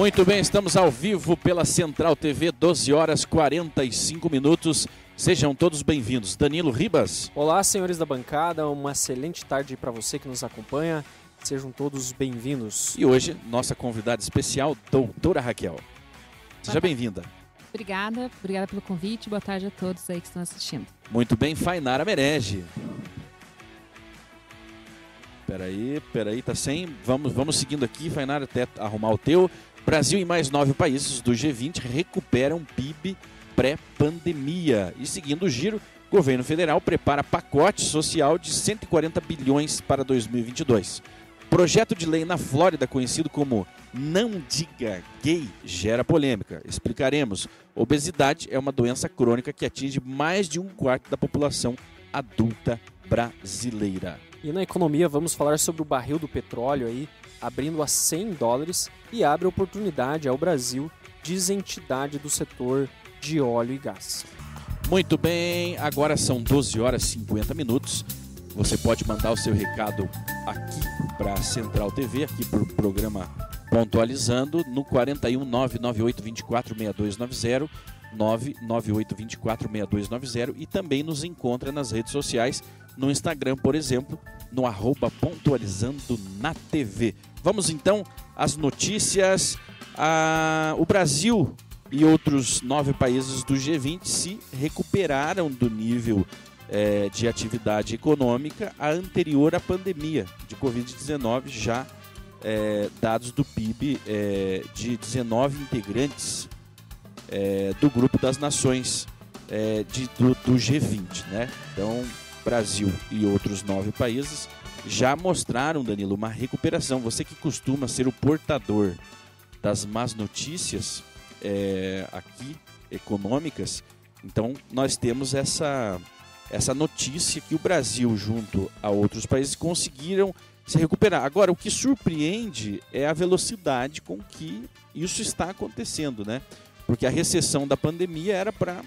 Muito bem, estamos ao vivo pela Central TV, 12 horas 45 minutos. Sejam todos bem-vindos. Danilo Ribas. Olá, senhores da bancada, uma excelente tarde para você que nos acompanha. Sejam todos bem-vindos. E hoje, nossa convidada especial, doutora Raquel. Seja bem-vinda. Obrigada, obrigada pelo convite. Boa tarde a todos aí que estão assistindo. Muito bem, Fainara Merege. Peraí, peraí, tá sem. Vamos, vamos seguindo aqui, Fainara, até arrumar o teu. Brasil e mais nove países do G20 recuperam PIB pré-pandemia. E seguindo o giro, o governo federal prepara pacote social de 140 bilhões para 2022. Projeto de lei na Flórida, conhecido como Não Diga Gay, gera polêmica. Explicaremos. Obesidade é uma doença crônica que atinge mais de um quarto da população adulta brasileira. E na economia vamos falar sobre o barril do petróleo aí, abrindo a 100 dólares e abre oportunidade ao Brasil, diz entidade do setor de óleo e gás. Muito bem, agora são 12 horas e 50 minutos. Você pode mandar o seu recado aqui para a Central TV, aqui para o programa Pontualizando, no 41 998 24 6290, 998 24 6290 e também nos encontra nas redes sociais, no Instagram, por exemplo, no arroba Pontualizando na TV. Vamos então às notícias. Ah, o Brasil e outros nove países do G20 se recuperaram do nível é, de atividade econômica anterior à pandemia de Covid-19, já é, dados do PIB é, de 19 integrantes é, do grupo das nações é, de, do, do, G20. Né? Então, Brasil e outros nove países já mostraram, Danilo, uma recuperação. Você que costuma ser o portador das más notícias é, aqui, econômicas, então nós temos essa, essa notícia que o Brasil, junto a outros países, conseguiram se recuperar. Agora, o que surpreende é a velocidade com que isso está acontecendo, né? Porque a recessão da pandemia era para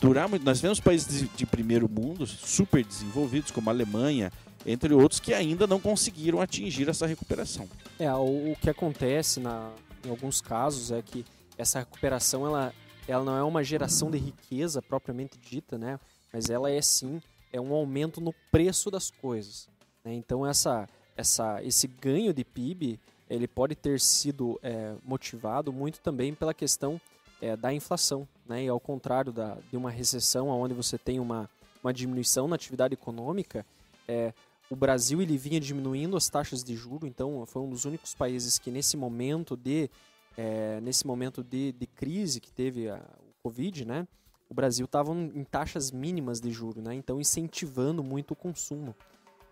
durar muito. Nós vemos países de, de, primeiro mundo super desenvolvidos, como a Alemanha, entre outros, que ainda não conseguiram atingir essa recuperação. É, o, que acontece na, em alguns casos é que essa recuperação ela, ela não é uma geração de riqueza propriamente dita, né? Mas ela é sim é um aumento no preço das coisas. Né? Então essa, essa, esse ganho de PIB ele pode ter sido é, motivado muito também pela questão é, da inflação, né? E ao contrário da, de uma recessão, onde você tem uma, uma diminuição na atividade econômica, é, o Brasil ele vinha diminuindo as taxas de juro, então foi um dos únicos países que nesse momento de é, nesse momento de, de, crise que teve a, o Covid, né? O Brasil estava em taxas mínimas de juro, né? Então incentivando muito o consumo.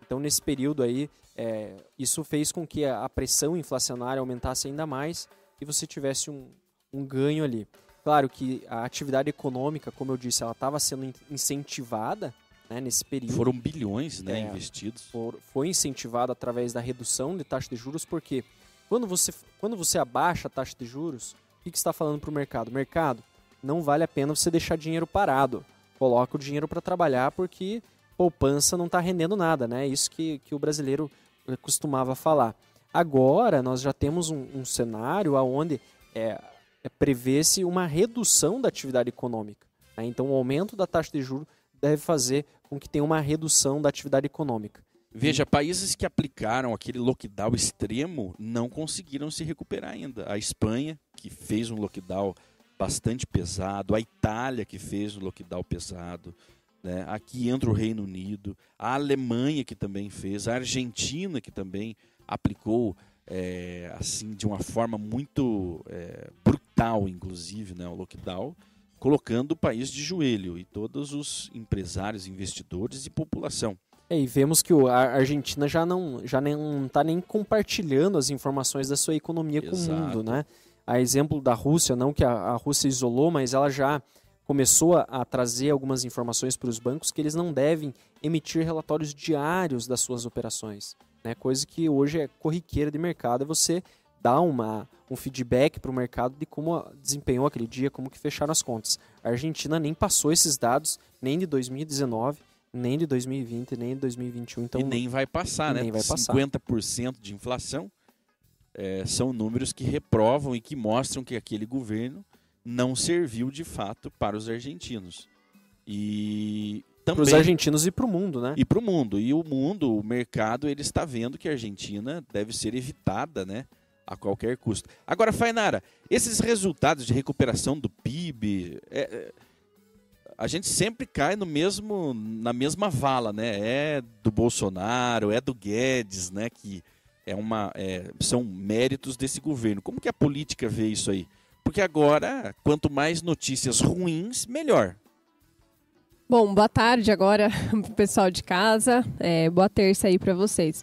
Então nesse período aí, é, isso fez com que a, a pressão inflacionária aumentasse ainda mais e você tivesse um, um ganho ali. Claro que a atividade econômica, como eu disse, ela estava sendo incentivada né, nesse período. Foram bilhões né, é, investidos. For, foi incentivada através da redução de taxa de juros, porque quando você, quando você abaixa a taxa de juros, o que, que está falando para o mercado? Mercado, não vale a pena você deixar dinheiro parado. Coloca o dinheiro para trabalhar porque poupança não está rendendo nada, né? Isso que, que o brasileiro costumava falar. Agora nós já temos um, um cenário onde é, é prevê-se uma redução da atividade econômica. Né? Então, o aumento da taxa de juros deve fazer com que tenha uma redução da atividade econômica. Veja, países que aplicaram aquele lockdown extremo não conseguiram se recuperar ainda. A Espanha, que fez um lockdown bastante pesado, a Itália, que fez um lockdown pesado, né? aqui entra o Reino Unido, a Alemanha, que também fez, a Argentina, que também aplicou é, assim de uma forma muito é, brutal, inclusive, né, o lockdown, colocando o país de joelho e todos os empresários, investidores e população. É, e vemos que a Argentina já não já não está nem compartilhando as informações da sua economia Exato. com o mundo, né? A exemplo da Rússia, não que a, a Rússia isolou, mas ela já começou a, a trazer algumas informações para os bancos que eles não devem emitir relatórios diários das suas operações. Né? Coisa que hoje é corriqueira de mercado, é você dar uma, um feedback para o mercado de como desempenhou aquele dia, como que fecharam as contas. A Argentina nem passou esses dados, nem de 2019, nem de 2020, nem de 2021. Então, e nem vai passar, né? Nem vai passar. 50% de inflação. é, são números que reprovam e que mostram que aquele governo não serviu de fato para os argentinos. E para os argentinos e para o mundo, né? E para o mundo. E o mundo, o mercado, ele está vendo que a Argentina deve ser evitada, né? A qualquer custo. Agora, Fainara, esses resultados de recuperação do PIB, é, é, a gente sempre cai no mesmo, na mesma vala, né? É do Bolsonaro, é do Guedes, né? Que é uma, é, são méritos desse governo. Como que a política vê isso aí? Porque agora, quanto mais notícias ruins, melhor. Bom, boa tarde agora, pessoal de casa. É, boa terça aí para vocês.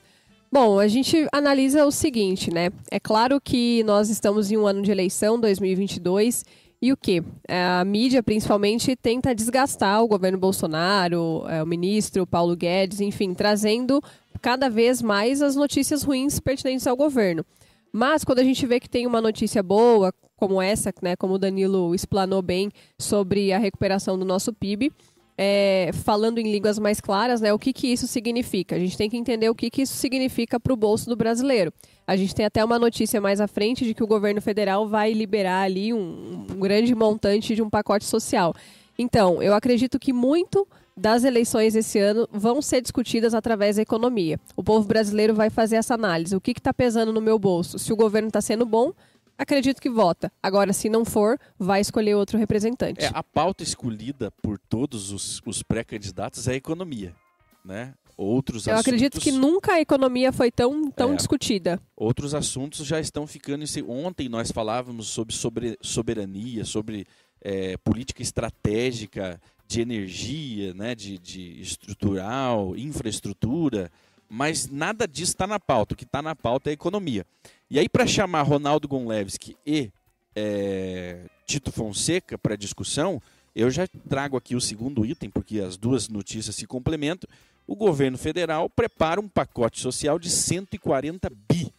Bom, a gente analisa o seguinte, né? É claro que nós estamos em um ano de eleição, 2022, e o que? É, a mídia, principalmente, tenta desgastar o governo Bolsonaro, é, o ministro Paulo Guedes, enfim, trazendo cada vez mais as notícias ruins pertinentes ao governo. Mas quando a gente vê que tem uma notícia boa, como essa, né, como o Danilo explanou bem sobre a recuperação do nosso PIB, é, falando em línguas mais claras, né, o que, que isso significa. A gente tem que entender o que, que isso significa para o bolso do brasileiro. A gente tem até uma notícia mais à frente de que o governo federal vai liberar ali um, um grande montante de um pacote social. Então, eu acredito que muito das eleições esse ano vão ser discutidas através da economia. O povo brasileiro vai fazer essa análise. O que está pesando no meu bolso? Se o governo está sendo bom, acredito que vota. Agora, se não for, vai escolher outro representante. É, a pauta escolhida por todos os, os pré-candidatos é a economia, né? Outros Eu assuntos, acredito que nunca a economia foi tão, tão é, discutida. Outros assuntos já estão ficando. Em... Ontem nós falávamos sobre, sobre soberania, sobre é, política estratégica de energia, né, de, de estrutural, infraestrutura, mas nada disso está na pauta. O que está na pauta é a economia. E aí, para chamar Ronaldo Gonlevski e é, Tito Fonseca para discussão, eu já trago aqui o segundo item, porque as duas notícias se complementam. O governo federal prepara um pacote social de 140 bi.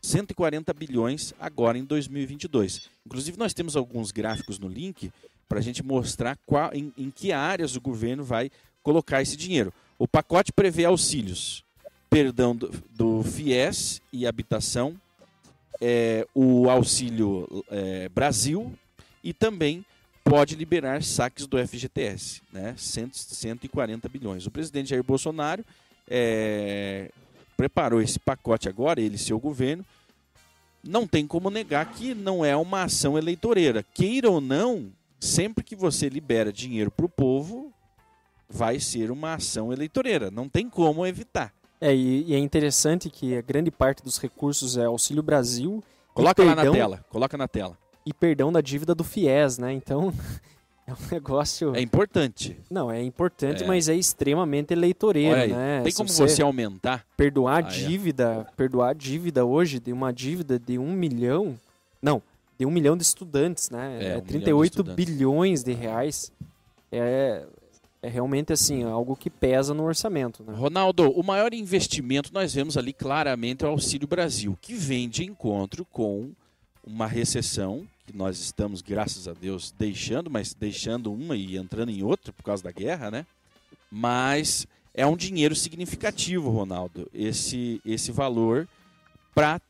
140 bilhões agora em 2022. Inclusive, nós temos alguns gráficos no link para a gente mostrar qual, em, em que áreas o governo vai colocar esse dinheiro. O pacote prevê auxílios, perdão do, do FIES e habitação, é, o Auxílio é, Brasil e também pode liberar saques do FGTS, né? 100, 140 bilhões. O presidente Jair Bolsonaro é, preparou esse pacote agora, ele e seu governo. Não tem como negar que não é uma ação eleitoreira. Queira ou não, sempre que você libera dinheiro para o povo, vai ser uma ação eleitoreira. Não tem como evitar. É, e, e, é interessante que a grande parte dos recursos é Auxílio Brasil. Coloca lá na tela, coloca na tela. E perdão da dívida do FIES, né? Então, é um negócio... É importante. Não, é importante, é. mas é extremamente eleitoreiro, aí, né? Tem como você, você, aumentar? Perdoar a ah, é. dívida, é. perdoar a dívida hoje de uma dívida de um milhão... Não, de um milhão de estudantes, né? É, um 38 de bilhões de reais. É, é realmente assim, algo que pesa no orçamento. Né? Ronaldo, o maior investimento nós vemos ali claramente é o Auxílio Brasil, que vem de encontro com uma recessão que nós estamos, graças a Deus, deixando, mas deixando uma e entrando em outra por causa da guerra, né? Mas é um dinheiro significativo, Ronaldo, esse, esse valor para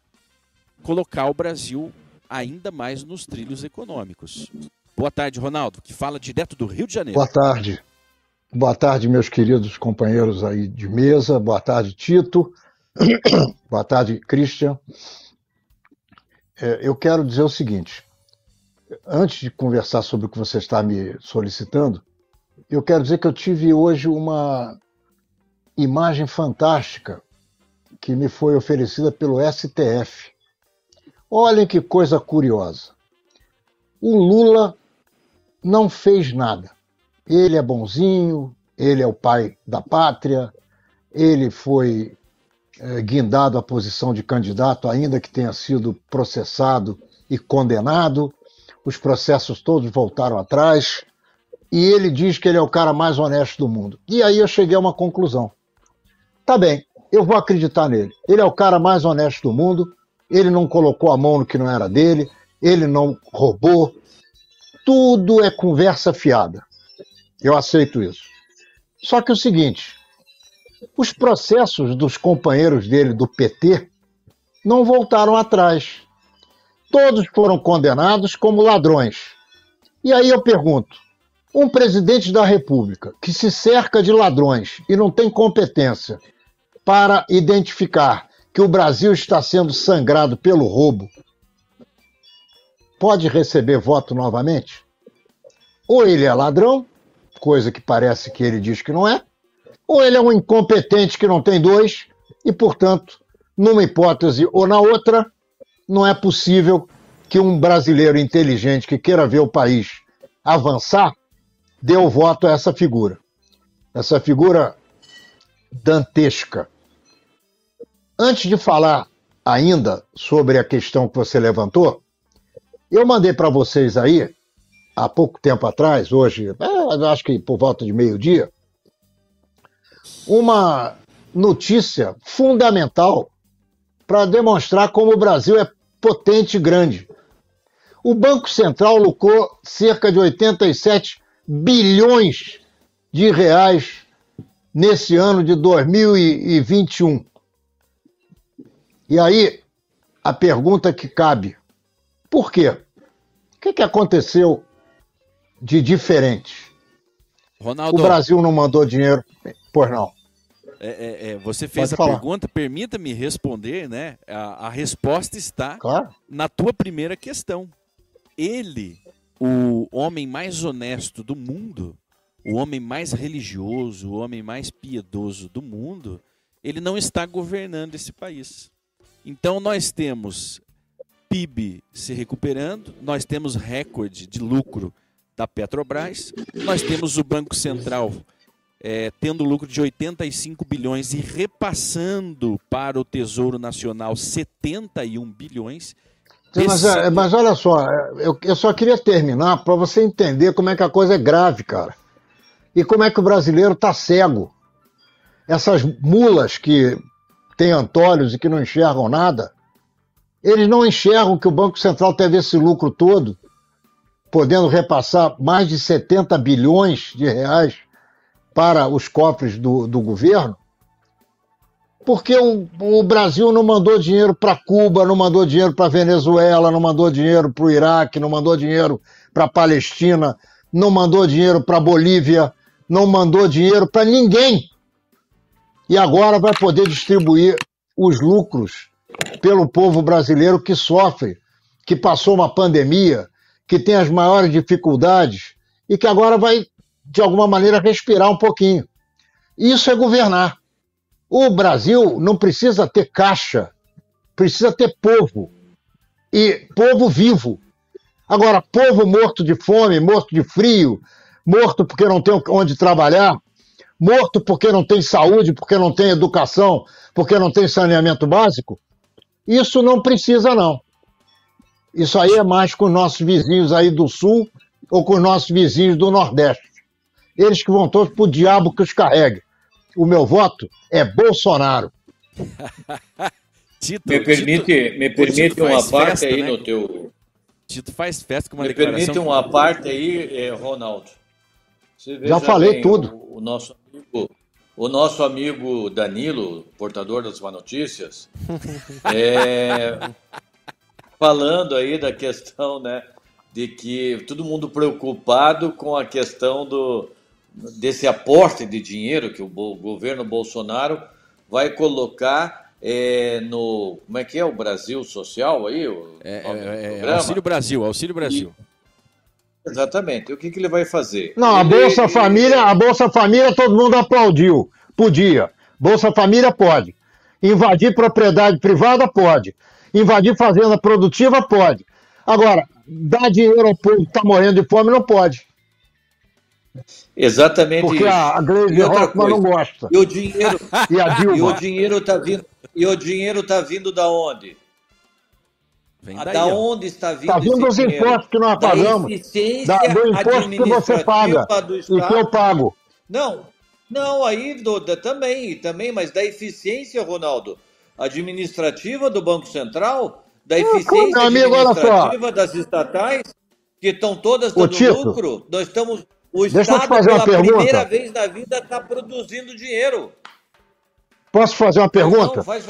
colocar o Brasil ainda mais nos trilhos econômicos. Boa tarde, Ronaldo, que fala direto do Rio de Janeiro. Boa tarde. Boa tarde, meus queridos companheiros aí de mesa. Boa tarde, Tito. Boa tarde, Christian. É, eu quero dizer o seguinte: antes de conversar sobre o que você está me solicitando, eu quero dizer que eu tive hoje uma imagem fantástica que me foi oferecida pelo STF. Olhem que coisa curiosa. O Lula não fez nada ele é bonzinho, ele é o pai da pátria, ele foi é, guindado à posição de candidato, ainda que tenha sido processado e condenado. Os processos todos voltaram atrás. E ele diz que ele é o cara mais honesto do mundo. E aí eu cheguei a uma conclusão. Tá bem, eu vou acreditar nele. Ele é o cara mais honesto do mundo. Ele não colocou a mão no que não era dele. Ele não roubou. Tudo é conversa fiada. Eu aceito isso. Só que é o seguinte: os processos dos companheiros dele do PT não voltaram atrás. Todos foram condenados como ladrões. E aí eu pergunto: um presidente da República que se cerca de ladrões e não tem competência para identificar que o Brasil está sendo sangrado pelo roubo, pode receber voto novamente? Ou ele é ladrão, coisa que parece que ele diz que não é, ou ele é um incompetente que não tem dois, e, portanto, numa hipótese ou na outra, não é possível que um brasileiro inteligente que queira ver o país avançar dê o voto a essa figura. Essa figura dantesca. Antes de falar ainda sobre a questão que você levantou, eu mandei para vocês aí, há pouco tempo atrás, hoje, é, acho que por volta de meio-dia, uma notícia fundamental para demonstrar como o Brasil é potente e grande. O Banco Central lucrou cerca de 87 bilhões de reais nesse ano de 2021. E aí, a pergunta que cabe: por quê? O que, que aconteceu de diferente? Ronaldo, o Brasil não mandou dinheiro? Pois não. É, é, é, você fez Pode a falar. pergunta, permita-me responder, né? A, a resposta está claro. na tua primeira questão. Ele, o homem mais honesto do mundo, o homem mais religioso, o homem mais piedoso do mundo, ele não está governando esse país. Então nós temos PIB se recuperando, nós temos recorde de lucro da Petrobras, nós temos o Banco Central é, tendo lucro de 85 bilhões e repassando para o Tesouro Nacional 71 bilhões. Mas, é, mas, olha só, é, eu, eu só queria terminar para você entender como é que a coisa é grave, cara. E como é que o brasileiro está cego. Essas mulas que têm antolhos e que não enxergam nada, eles não enxergam que o Banco Central teve esse lucro todo, podendo repassar mais de 70 bilhões de reais para os cofres do, do governo, porque o, o, Brasil não mandou dinheiro para Cuba, não mandou dinheiro para Venezuela, não mandou dinheiro para o Iraque, não mandou dinheiro para Palestina, não mandou dinheiro para a Bolívia, não mandou dinheiro para ninguém. E agora vai poder distribuir os lucros pelo povo brasileiro que sofre, que passou uma pandemia, que tem as maiores dificuldades e que agora vai de alguma maneira, respirar um pouquinho. Isso é governar. O Brasil não precisa ter caixa, precisa ter povo. E povo vivo. Agora, povo morto de fome, morto de frio, morto porque não tem onde trabalhar, morto porque não tem saúde, porque não tem educação, porque não tem saneamento básico, isso não precisa, não. Isso aí é mais com nossos vizinhos aí do Sul ou com nossos vizinhos do Nordeste eles que vão todos pro diabo que os carregue. O meu voto é Bolsonaro. Tito, me permite, Tito, me permite uma parte festa, aí né? no teu. Tito faz festa com uma Me permite uma parte aí, eh, Ronaldo. Já falei bem, tudo. O, o, nosso amigo, o nosso amigo Danilo, portador das más notícias, é, falando aí da questão, né, de que todo mundo preocupado com a questão do, desse aporte de dinheiro que o governo Bolsonaro vai colocar é, no. Como é que é? O Brasil Social aí? O é, é, é Auxílio Brasil, Auxílio Brasil. E, exatamente. O que, que ele vai fazer? Não, a Bolsa ele... Família, a Bolsa Família todo mundo aplaudiu. Podia. Bolsa Família pode. Invadir propriedade privada pode. Invadir fazenda produtiva pode. Agora, dar dinheiro ao povo que está morrendo de fome não pode. Exatamente Porque isso. a Gleisi Hoffmann não gosta. E o dinheiro, e, a Dilma. e o dinheiro está vindo, e o dinheiro tá vindo da onde? Vem daí, da onde está vindo Está vindo dos impostos que nós pagamos. Da, do imposto que você paga e que eu pago. Não, não, aí do, da, também, também, mas da eficiência, Ronaldo, administrativa do Banco Central, da eficiência administrativa das estatais, que estão todas dando lucro, nós estamos o Deixa Estado, pela primeira vez na vida, está produzindo dinheiro. Posso fazer uma pergunta? Não, faz...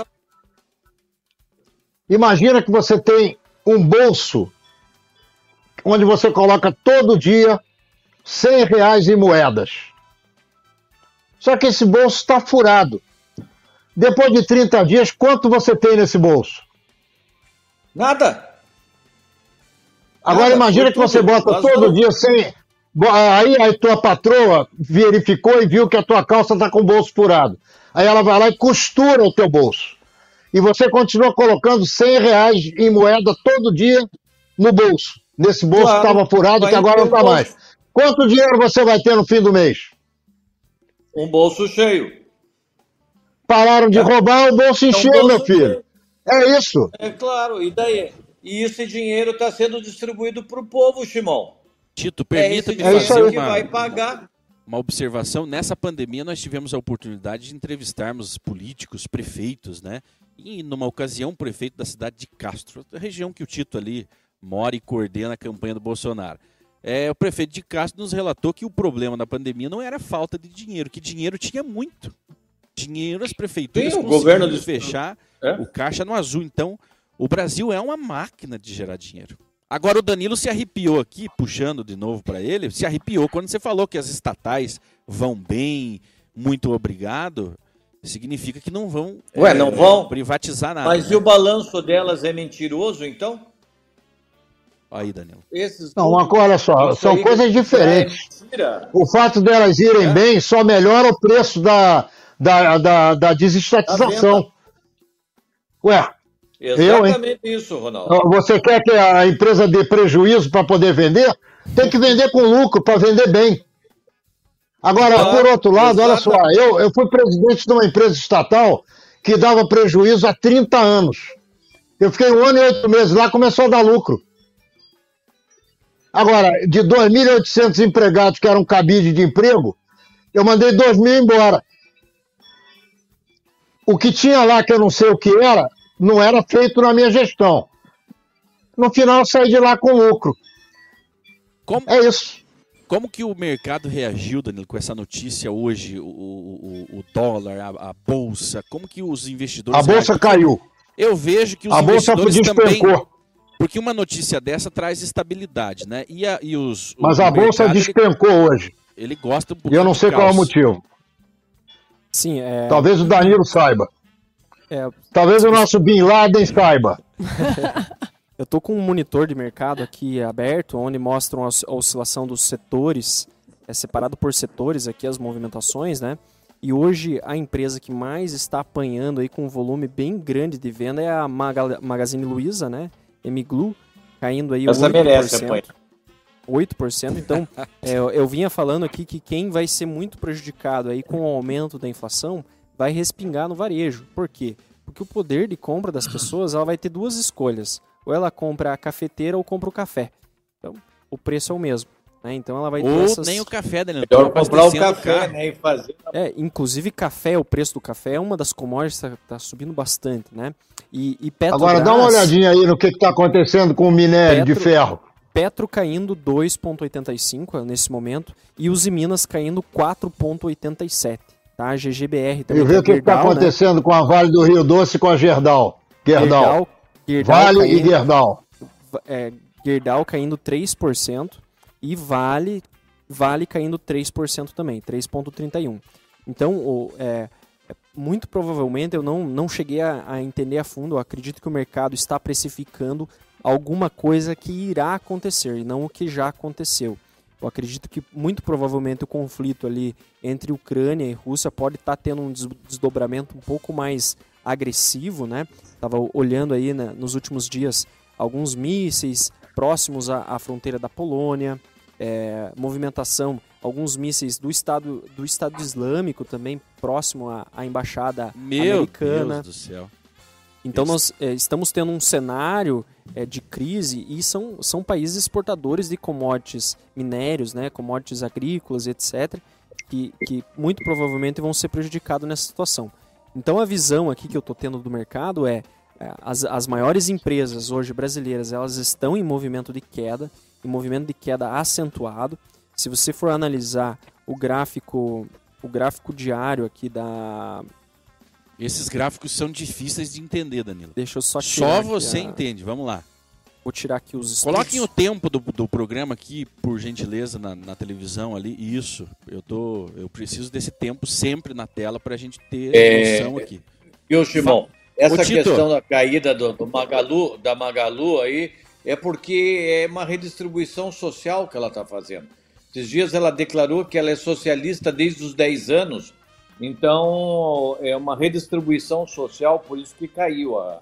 Imagina que você tem um bolso onde você coloca todo dia 100 reais em moedas. Só que esse bolso está furado. Depois de 30 dias, quanto você tem nesse bolso? Nada. Agora Nada, imagina que você bota todo dia 100. Bo- Aí a tua patroa verificou e viu que a tua calça está com o bolso furado. Aí ela vai lá e costura o teu bolso. E você continua colocando 100 reais em moeda todo dia no bolso. Nesse bolso que Claro, estava furado, que agora não está mais. Quanto dinheiro você vai ter no fim do mês? Um bolso cheio. Pararam de roubar, o bolso É um encheu, bolso meu filho. É isso. É claro, e daí? E esse dinheiro está sendo distribuído para o povo, Shimon. Tito, É permita-me É isso fazer uma, vai pagar. uma observação. Nessa pandemia, nós tivemos a oportunidade de entrevistarmos políticos, prefeitos, né? E numa ocasião, o prefeito da cidade de Castro, a região que o Tito ali mora e coordena a campanha do Bolsonaro. É, o prefeito de Castro nos relatou que o problema da pandemia não era falta de dinheiro, que dinheiro tinha muito. Dinheiro as prefeituras Sim, o governo de- fechar É? o caixa no azul. Então, o Brasil é uma máquina de gerar dinheiro. Agora o Danilo se arrepiou aqui, puxando de novo para ele, se arrepiou quando você falou que as estatais vão bem, muito obrigado. Significa que não vão, Ué, não vão? privatizar nada. Mas né? e o balanço delas é mentiroso, então? Aí, Danilo. Esses Não, uma coisa, olha só, são coisas é diferentes. mentira. O fato delas irem É. bem só melhora o preço da, da, da, da desestatização. Ué, Exatamente isso, Ronaldo. você quer que a empresa dê prejuízo para poder vender? Tem que vender com lucro para vender bem. Agora, Claro, por outro lado, olha só, exatamente. eu, eu fui presidente de uma empresa estatal que dava prejuízo há 30 anos. Eu fiquei um ano e oito meses lá, começou a dar lucro. Agora, de 2.800 empregados que eram cabide de emprego, eu mandei 2 mil embora. O que tinha lá, que eu não sei o que era, não era feito na minha gestão. No final, eu saí de lá com lucro. Como, É isso. como que o mercado reagiu, Danilo, com essa notícia hoje? O, o, o- dólar, a, a bolsa, como que os investidores. A bolsa reagem? caiu. Eu vejo que os A bolsa investidores também. despencou. Porque uma notícia dessa traz estabilidade, né? E, a, e os. Mas a bolsa mercado, ele- despencou hoje. Ele, gosta um E pouquinho eu não sei qual é o motivo. Sim, é, Talvez o Danilo saiba. é, Talvez o nosso Bin Laden saiba. Eu tô com um monitor de mercado aqui aberto, onde mostram a os- a oscilação dos setores, é separado por setores aqui as movimentações, né? E hoje a empresa que mais está apanhando aí com um volume bem grande de venda é a Maga- Magazine Luiza, né? Emiglu, caindo aí Essa 8%. merece apanhar. 8%. Então, é, eu, eu vinha falando aqui que quem vai ser muito prejudicado aí com o aumento da inflação vai respingar no varejo. Por quê? Porque o poder de compra das pessoas ela vai ter duas escolhas. Ou ela compra a cafeteira ou compra o café. Então, o preço é o mesmo. Né? Então ela vai ter Ou essas... nem o café, Danilo. Melhor comprar o café, né? E fazer. É, inclusive café, o preço do café é uma das commodities que está subindo bastante, né? E, e Petrobras, Agora dá uma olhadinha aí no que está acontecendo com o minério de Petro- ferro. Petro caindo 2,85 nesse momento e os Minas caindo 4,87. Tá? A GGBR também. E ver o que está né? acontecendo com a Vale do Rio Doce e com a Gerdau. Gerdau. Gerdau, Gerdau Vale e caindo, Gerdau. é, Gerdau caindo 3% e Vale, vale caindo 3% também, 3,31%. Então, o, é, é, muito provavelmente eu não, não cheguei a, a entender a fundo. Eu acredito que o mercado está precificando alguma coisa que irá acontecer e não o que já aconteceu. Eu acredito que muito provavelmente o conflito ali entre Ucrânia e Rússia pode estar tendo um des- desdobramento um pouco mais agressivo, né? Tava olhando aí né, nos últimos dias alguns mísseis próximos à, à fronteira da Polônia, é, movimentação, alguns mísseis do Estado do Estado Islâmico também próximo à, à embaixada Meu americana. Deus do céu. Então nós é, estamos tendo um cenário é, de crise e são, são países exportadores de commodities minérios, né, commodities agrícolas, etc., que, que muito provavelmente vão ser prejudicados nessa situação. Então a visão aqui que eu estou tendo do mercado é, é, as, as maiores empresas hoje brasileiras elas estão em movimento de queda, em movimento de queda acentuado. Se você for analisar o gráfico, o gráfico diário aqui da Esses gráficos são difíceis de entender, Danilo. Deixa eu só tirar Só você a- entende. Vamos lá. Vou tirar aqui os Coloquem o tempo do, do programa aqui, por gentileza, na, na televisão ali. Isso. Eu tô. Eu preciso desse tempo sempre na tela pra gente ter É, noção aqui. Viu, Simão? Essa Tito. questão da caída do, do Magalu, da Magalu aí é porque é uma redistribuição social que ela está fazendo. Esses dias ela declarou que ela é socialista desde os 10 anos, então é uma redistribuição social, por isso que caiu a-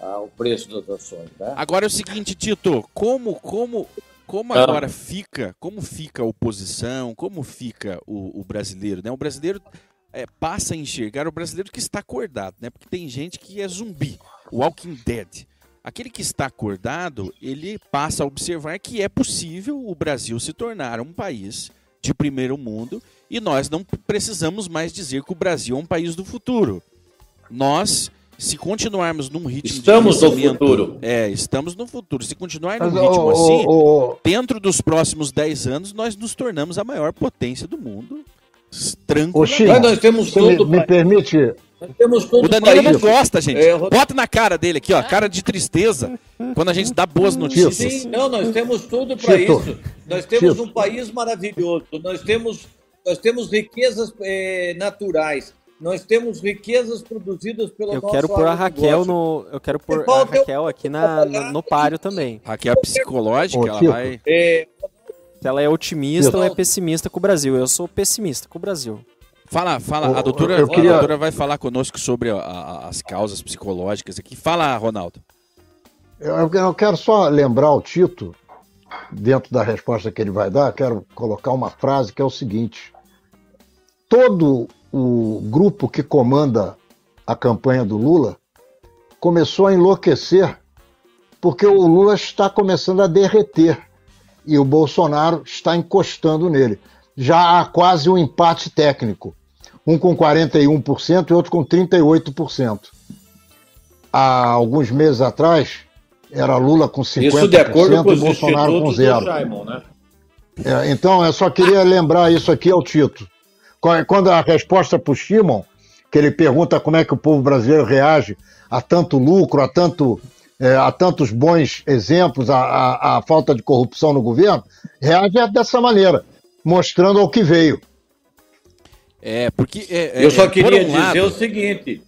a- o preço das ações. Né? Agora é o seguinte, Tito, como como como Ah. agora fica, como fica a oposição, como fica o, o brasileiro, né? O brasileiro é, passa a enxergar o brasileiro que está acordado, né? Porque tem gente que é zumbi, Walking Dead. Aquele que está acordado, ele passa a observar que é possível o Brasil se tornar um país de primeiro mundo e nós não precisamos mais dizer que o Brasil é um país do futuro. Nós, se continuarmos num ritmo Estamos de no futuro. É, estamos no futuro. Se continuar num ritmo ô, assim, ô, ô, dentro dos próximos 10 anos, nós nos tornamos a maior potência do mundo. Chico, Mas nós temos você me, me permite. O Danilo não gosta, gente. É, Rod- Bota na cara dele aqui, ó, cara de tristeza, quando a gente dá boas notícias. Sim, não, nós temos tudo para isso. Nós temos um país maravilhoso. Nós temos, nós temos riquezas eh, naturais. Nós temos riquezas produzidas pelo Eu nosso quero pôr a Raquel no. Eu quero pôr a Raquel aqui na, no, no páreo também. Raquel é psicológica, Ô, ela vai. É, Se ela é otimista Isso. ou é pessimista com o Brasil. Eu sou pessimista com o Brasil. Fala, fala. A doutora, queria- a doutora vai falar conosco sobre a- a- as causas psicológicas aqui. Fala, Ronaldo. Eu, eu quero só lembrar o Tito, dentro da resposta que ele vai dar, quero colocar uma frase que é o seguinte: todo o grupo que comanda a campanha do Lula começou a enlouquecer porque o Lula está começando a derreter e o Bolsonaro está encostando nele. Já há quase um empate técnico, um com 41% e outro com 38%. Há alguns meses atrás, era Lula com 50% isso de acordo com e Bolsonaro com zero. Simon, né? É, então, eu só queria lembrar isso aqui ao Tito. Quando a resposta para o Shimon, que ele pergunta como é que o povo brasileiro reage a tanto lucro, a, tanto, é, a tantos bons exemplos, a, a, a falta de corrupção no governo, reage dessa maneira, mostrando ao que veio. É, porque. é, Eu é, só por queria um dizer lado- o seguinte.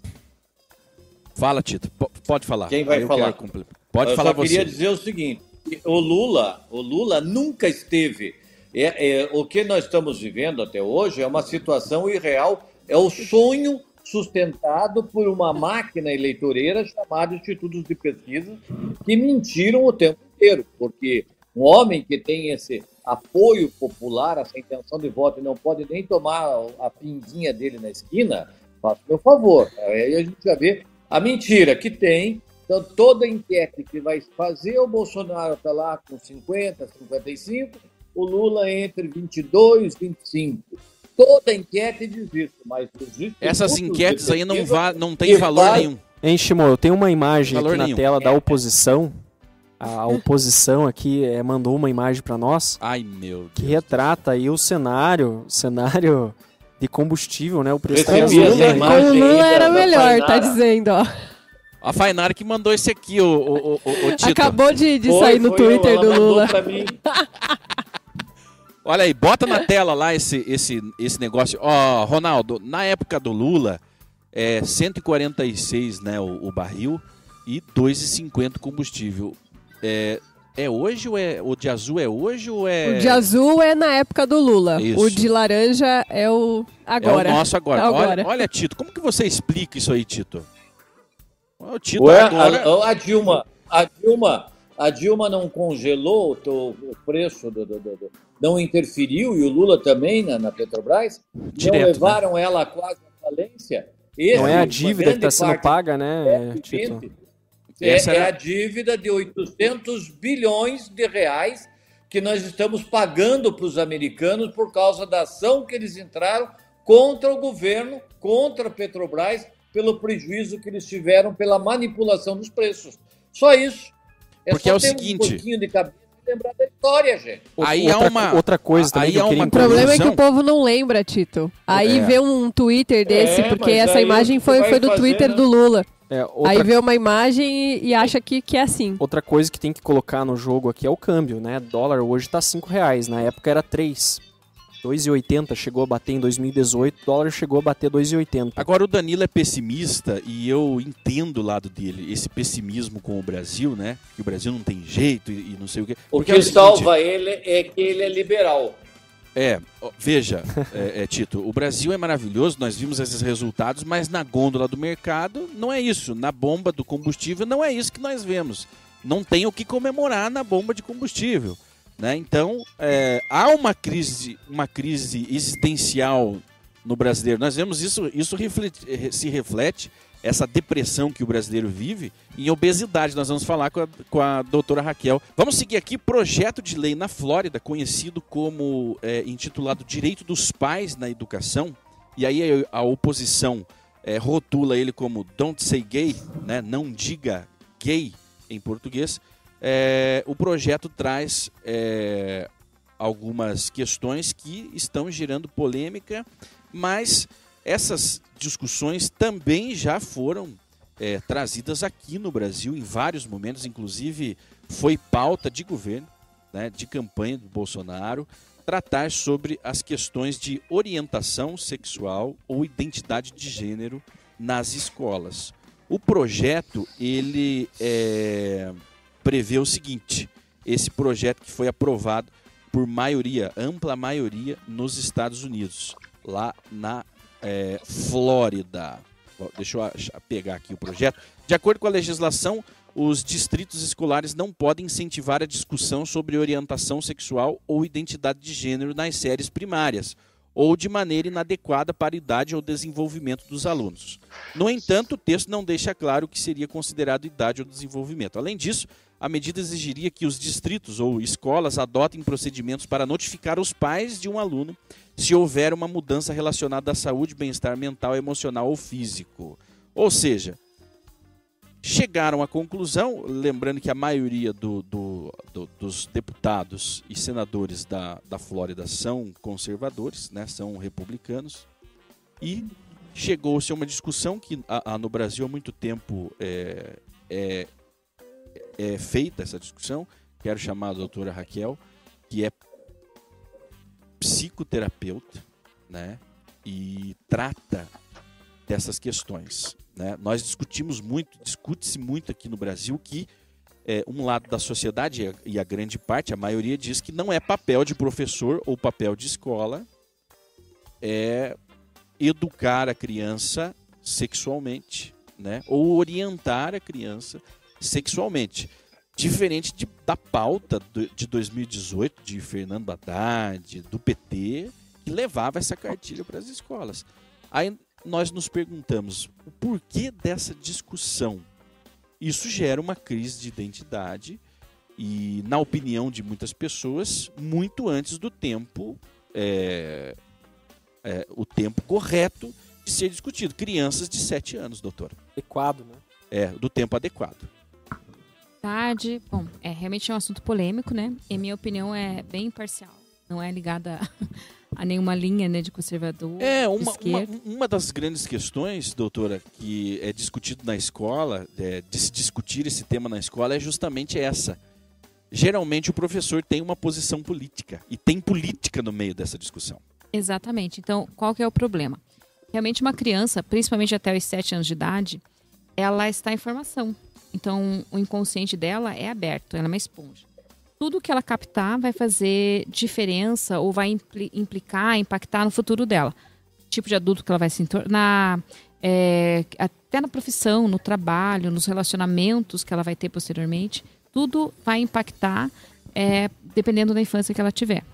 Fala, Tito. P- pode falar. Quem vai eu falar? quero Pode eu falar só queria você. dizer o seguinte: o Lula, o Lula nunca esteve. É, é, o que nós estamos vivendo até hoje é uma situação irreal, é o sonho sustentado por uma máquina eleitoreira chamada Institutos de Pesquisa, que mentiram o tempo inteiro, porque um homem que tem esse apoio popular, essa intenção de voto e não pode nem tomar a pinguinha dele na esquina, faça meu favor. Aí a gente já vê a mentira que tem. Então, toda enquete que vai fazer, o Bolsonaro está lá com 50, 55, o Lula entre 22 e 25. Toda enquete diz isso, mas Essas enquetes aí não, va não tem valor vai- nenhum. Hein, Shimon, eu tenho uma imagem Valor aqui na nenhum. tela da oposição. A oposição aqui é, mandou uma imagem para nós Ai, meu que Deus. retrata aí o cenário, cenário de combustível, né? O preço da gasolina. o Lula era melhor, tá dizendo, ó. A Fainara que mandou esse aqui, o, o, o, o Tito. Acabou de, de Foi, sair no eu, Twitter ela do Lula. Olha aí, bota na tela lá esse, esse, esse negócio. Ó, Ronaldo, na época do Lula, é 146 né, o, o barril e 2,50 o combustível. É, é hoje ou é. O de azul é hoje ou é. O de azul é na época do Lula. Isso. O de laranja é o agora. É o nosso agora. Agora. Olha, olha, Tito, como que você explica isso aí, Tito? O Tito Ué, agora. a, a Dilma, a Dilma, a Dilma não congelou o, preço, do, do- do- do- não interferiu e o Lula também na, na Petrobras, Direto, não levaram ela quase à falência. Esse, Não é a dívida que está sendo paga, né, é, Tito? É, Essa é era- a dívida de 800 bilhões de reais que nós estamos pagando para os americanos por causa da ação que eles entraram contra o governo, contra a Petrobras, pelo prejuízo que eles tiveram pela manipulação dos preços. Só isso. Porque só é o ter seguinte- Um pouquinho de cabeça lembrar da história, gente. Aí outra, há uma- outra coisa também aí que eu há queria uma O problema é que o povo não lembra, Tito. Aí É. vê um Twitter desse, É, porque essa imagem foi, foi do fazer, Twitter né? do Lula. É, outra, Aí vê uma imagem e, e acha que, que é assim. outra coisa que tem que colocar no jogo aqui é o câmbio, né? Dólar hoje tá 5 reais, na época era 3. 2,80 chegou a bater em 2018, dólar chegou a bater 2,80. Agora o Danilo é pessimista e eu entendo o lado dele, esse pessimismo com o Brasil, né? Que o Brasil não tem jeito e, e não sei o quê. O Porque que é o seguinte, salva ele é que ele é liberal. É, veja, é, é, Tito, o Brasil é maravilhoso, nós vimos esses resultados, mas na gôndola do mercado não é isso. Na bomba do combustível não é isso que nós vemos. Não tem o que comemorar na bomba de combustível. Né? Então, é, há uma crise, uma crise existencial no brasileiro. Nós vemos isso, isso reflete- eh, se reflete, essa depressão que o brasileiro vive, em obesidade. Nós vamos falar com a, com a doutora Raquel. Vamos seguir aqui, projeto de lei na Flórida, conhecido como, é, intitulado Direito dos Pais na Educação. E aí a, oposição é, rotula ele como Don't Say Gay, né? não diga gay em português. É, o projeto traz algumas questões que estão gerando polêmica, mas essas discussões também já foram é, trazidas aqui no Brasil em vários momentos, inclusive foi pauta de governo, né, de campanha do Bolsonaro, tratar sobre as questões de orientação sexual ou identidade de gênero nas escolas. O projeto ele é, prevê o seguinte: esse projeto que foi aprovado por maioria, ampla maioria, nos Estados Unidos, lá na é, Flórida. Deixa eu pegar aqui o projeto. De acordo com a legislação, os distritos escolares não podem incentivar a discussão sobre orientação sexual ou identidade de gênero nas séries primárias, ou de maneira inadequada para a idade ou desenvolvimento dos alunos. No entanto, o texto não deixa claro o que seria considerado idade ou desenvolvimento. Além disso, a medida exigiria que os distritos ou escolas adotem procedimentos para notificar os pais de um aluno se houver uma mudança relacionada à saúde, bem-estar mental, emocional ou físico. Ou seja, chegaram à conclusão, lembrando que a maioria do- do- do- dos deputados e senadores da, da Flórida são conservadores, né, são republicanos, e chegou-se a uma discussão que a- a- no Brasil há muito tempo é, é, é feita essa discussão. Quero chamar a doutora Raquel, que é psicoterapeuta, né? E trata dessas questões. Né? Nós discutimos muito, discute-se muito aqui no Brasil que é, um lado da sociedade, e a- grande parte, a maioria diz que não é papel de professor ou papel de escola é educar a criança sexualmente, né? Ou orientar a criança sexualmente. Diferente de- da pauta de 2018 de Fernando Haddad, do PT, que levava essa cartilha para as escolas. Aí nós nos perguntamos o porquê dessa discussão. Isso gera uma crise de identidade e, na opinião de muitas pessoas, muito antes do tempo, é, é, o tempo correto de ser discutido. Crianças de 7 anos, doutora. Adequado, né? É, do tempo adequado. Tarde. Bom, é realmente é um assunto polêmico, né? E minha opinião é bem imparcial. Não é ligada a nenhuma linha né, de conservador. É, de uma, uma, uma das grandes questões, doutora, que é discutido na escola, é, de se discutir esse tema na escola, é justamente essa. Geralmente o professor tem uma posição política e tem política no meio dessa discussão. Exatamente. Então, qual que é o problema? Realmente uma criança, principalmente até os 7 anos de idade, ela está em formação. Então, o inconsciente dela é aberto, ela é uma esponja. Tudo que ela captar vai fazer diferença ou vai impli- implicar, impactar no futuro dela. Tipo de adulto que ela vai se tornar, é, até na profissão, no trabalho, nos relacionamentos que ela vai ter posteriormente. Tudo vai impactar é, dependendo da infância que ela tiver.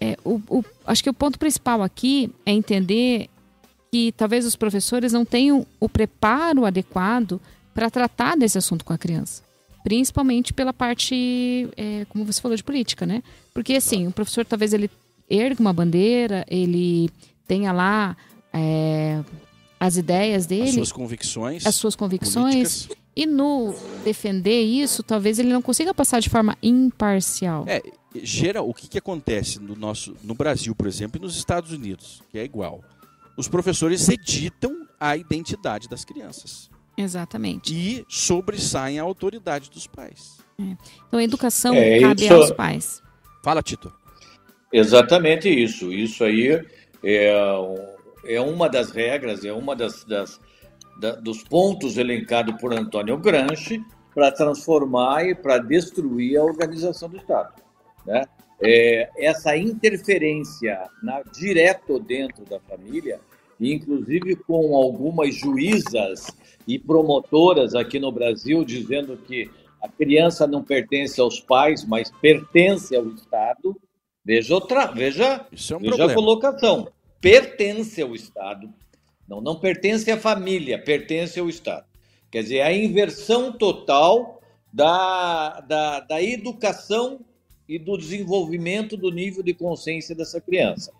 É, o, o- acho que o ponto principal aqui é entender que talvez os professores não tenham o preparo adequado para tratar desse assunto com a criança. Principalmente pela parte, é, como você falou, de política, né? Porque, assim, o professor talvez ele erga uma bandeira, ele tenha lá é, as ideias dele, As suas convicções. as suas convicções, políticas, E no defender isso, talvez ele não consiga passar de forma imparcial. É, geral, o que, que acontece no nosso no Brasil, por exemplo, e nos Estados Unidos, que é igual. Os professores editam a identidade das crianças Exatamente. e sobressaem a autoridade dos pais. Então a educação É, cabe isso- aos pais. Fala, Tito. Exatamente isso. Isso aí é, é uma das regras, é uma das, das- da- dos pontos elencados por Antônio Gramsci para transformar e para destruir a organização do Estado. Né? É, essa interferência na, direto dentro da família, inclusive com algumas juízas e promotoras aqui no Brasil dizendo que a criança não pertence aos pais, mas pertence ao Estado. Veja outra, veja, é um veja a colocação. Pertence ao Estado. Não, não pertence à família, pertence ao Estado. Quer dizer, a inversão total da, da, da educação e do desenvolvimento do nível de consciência dessa criança.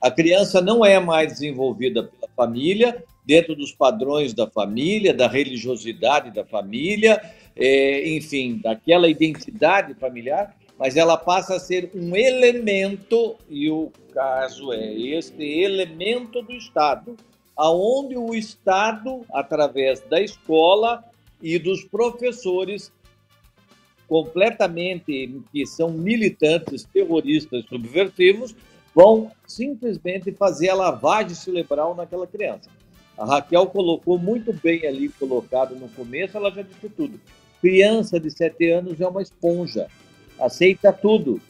A criança não é mais desenvolvida pela família, dentro dos padrões da família, da religiosidade da família, é, enfim, daquela identidade familiar, mas ela passa a ser um elemento, e o caso é este elemento do Estado, aonde o Estado, através da escola e dos professores, completamente que são militantes terroristas subversivos, vão simplesmente fazer a lavagem cerebral naquela criança. A Raquel colocou muito bem ali, colocado no começo, ela já disse tudo. Criança de 7 anos é uma esponja, aceita tudo.